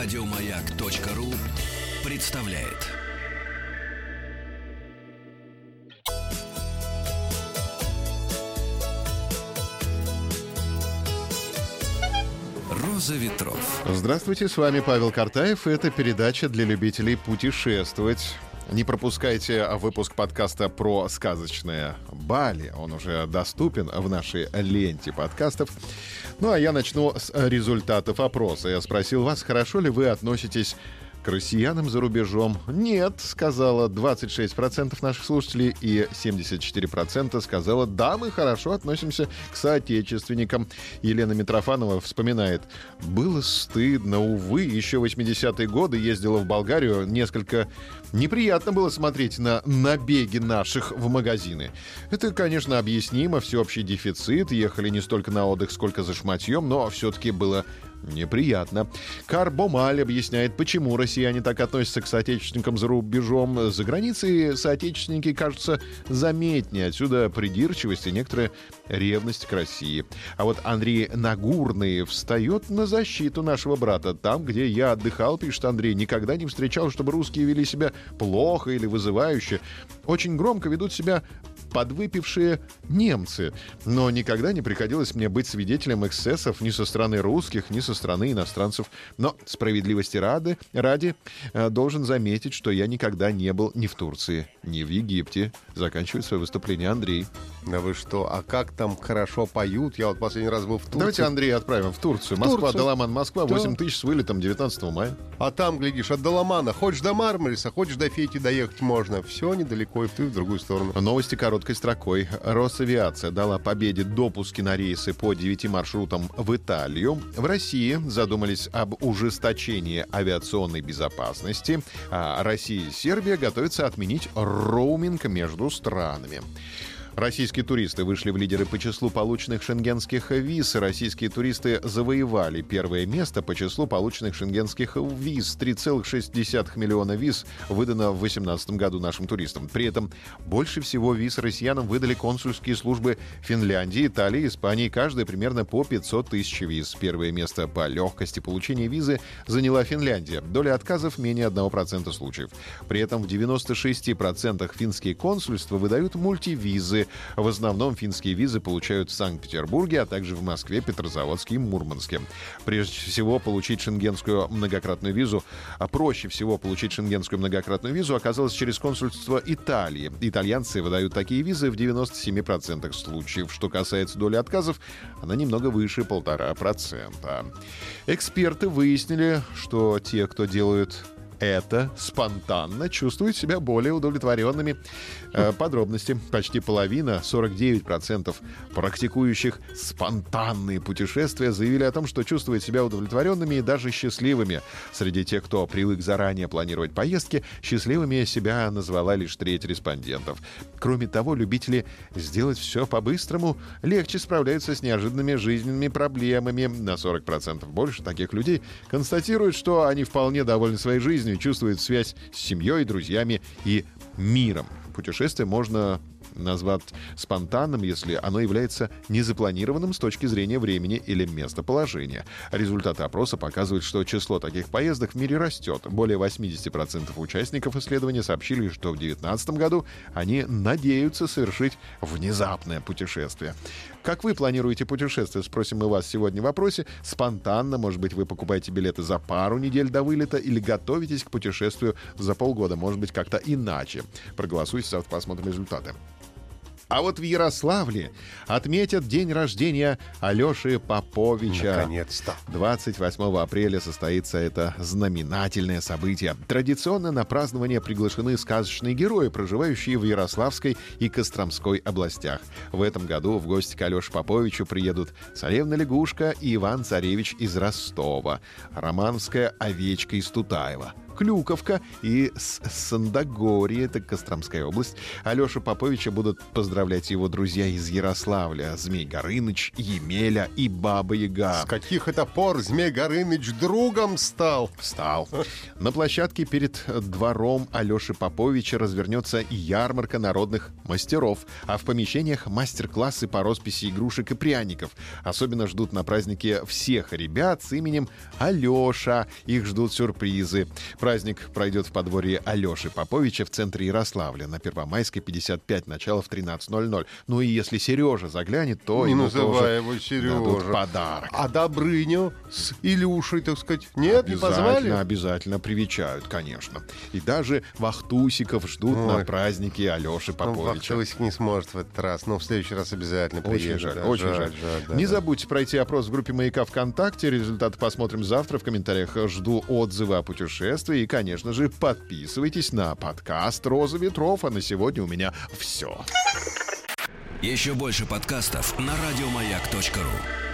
Радиомаяк.ру представляет. Роза ветров. Здравствуйте, с вами Павел Картаев. Это передача для любителей путешествовать. Не пропускайте выпуск подкаста про сказочное Бали. Он уже доступен в нашей ленте подкастов. Ну а я начну с результатов опроса. Я спросил вас, хорошо ли вы относитесь к россиянам за рубежом? Нет, сказала 26% наших слушателей, и 74% сказала, да, мы хорошо относимся к соотечественникам. Елена Митрофанова вспоминает, было стыдно, увы, еще 80-е годы ездила в Болгарию, несколько неприятно было смотреть на набеги наших в магазины. Это, конечно, объяснимо, всеобщий дефицит, ехали не столько на отдых, сколько за шматьем, но все-таки было Неприятно. Карбомаль объясняет, почему россияне так относятся к соотечественникам за рубежом. За границей соотечественники кажутся заметнее. Отсюда придирчивость и некоторая ревность к России. А вот Андрей Нагурный встает на защиту нашего брата. Там, где я отдыхал, пишет Андрей, никогда не встречал, чтобы русские вели себя плохо или вызывающе. Очень громко ведут себя подвыпившие немцы. Но никогда не приходилось мне быть свидетелем эксцессов ни со стороны русских, ни со стороны иностранцев. Но справедливости ради, ради э, должен заметить, что я никогда не был ни в Турции, ни в Египте. Заканчивает свое выступление Андрей. Да вы что, а как там хорошо поют? Я вот последний раз был в Турции. Давайте Андрей отправим в Турцию. В Москва, Турцию. Даламан, Москва, 8 да. тысяч с вылетом 19 мая. А там, глядишь, от Даламана, хочешь до Мармариса, хочешь до Фети доехать можно. Все недалеко и и в другую сторону. Новости короткой строкой. Росавиация дала победе допуски на рейсы по 9 маршрутам в Италию. В России задумались об ужесточении авиационной безопасности. А Россия и Сербия готовятся отменить роуминг между странами. Российские туристы вышли в лидеры по числу полученных шенгенских виз. Российские туристы завоевали первое место по числу полученных шенгенских виз. 3,6 миллиона виз выдано в 2018 году нашим туристам. При этом больше всего виз россиянам выдали консульские службы Финляндии, Италии, Испании. Каждая примерно по 500 тысяч виз. Первое место по легкости получения визы заняла Финляндия. Доля отказов менее 1% случаев. При этом в 96% финские консульства выдают мультивизы, в основном финские визы получают в Санкт-Петербурге, а также в Москве, Петрозаводске и Мурманске. Прежде всего, получить шенгенскую многократную визу, а проще всего получить шенгенскую многократную визу оказалось через консульство Италии. Итальянцы выдают такие визы в 97% случаев. Что касается доли отказов, она немного выше полтора процента. Эксперты выяснили, что те, кто делают это спонтанно чувствуют себя более удовлетворенными. Э, подробности. Почти половина, 49% практикующих спонтанные путешествия заявили о том, что чувствуют себя удовлетворенными и даже счастливыми. Среди тех, кто привык заранее планировать поездки, счастливыми себя назвала лишь треть респондентов. Кроме того, любители сделать все по-быстрому легче справляются с неожиданными жизненными проблемами. На 40% больше таких людей констатируют, что они вполне довольны своей жизнью, жизнью, чувствует связь с семьей, друзьями и миром. Путешествие можно назвать спонтанным, если оно является незапланированным с точки зрения времени или местоположения. Результаты опроса показывают, что число таких поездок в мире растет. Более 80% участников исследования сообщили, что в 2019 году они надеются совершить внезапное путешествие. Как вы планируете путешествие, спросим мы вас сегодня в вопросе. Спонтанно, может быть, вы покупаете билеты за пару недель до вылета или готовитесь к путешествию за полгода, может быть, как-то иначе. Проголосуйте, завтра посмотрим результаты. А вот в Ярославле отметят день рождения Алеши Поповича. Наконец-то. 28 апреля состоится это знаменательное событие. Традиционно на празднование приглашены сказочные герои, проживающие в Ярославской и Костромской областях. В этом году в гости к Алёше Поповичу приедут царевна Лягушка и Иван Царевич из Ростова, романовская овечка из Тутаева, Клюковка и с Сандогорье, это Костромская область. Алеша Поповича будут поздравлять его друзья из Ярославля. Змей Горыныч, Емеля и Баба Яга. С каких это пор Змей Горыныч другом стал? Стал. На площадке перед двором Алеши Поповича развернется ярмарка народных мастеров, а в помещениях мастер-классы по росписи игрушек и пряников. Особенно ждут на празднике всех ребят с именем Алеша. Их ждут сюрпризы. Праздник пройдет в подворье Алеши Поповича в центре Ярославля на Первомайской 55, начало в 13.00. Ну и если Сережа заглянет, то Не ему называй его Сережа. подарок. А Добрыню с Илюшей, так сказать, нет, не позвали? обязательно привечают, конечно. И даже вахтусиков ждут на Ой. празднике Алеши Ну, Поповича. Вахтовик не сможет в этот раз, но в следующий раз обязательно Очень приедет. жаль, да. очень жаль. да, Не да. забудьте пройти опрос в группе «Маяка ВКонтакте». Результаты посмотрим завтра. В комментариях жду отзывы о путешествии. И, конечно же, подписывайтесь на подкаст «Роза ветров». А на сегодня у меня все. Еще больше подкастов на радиомаяк.ру.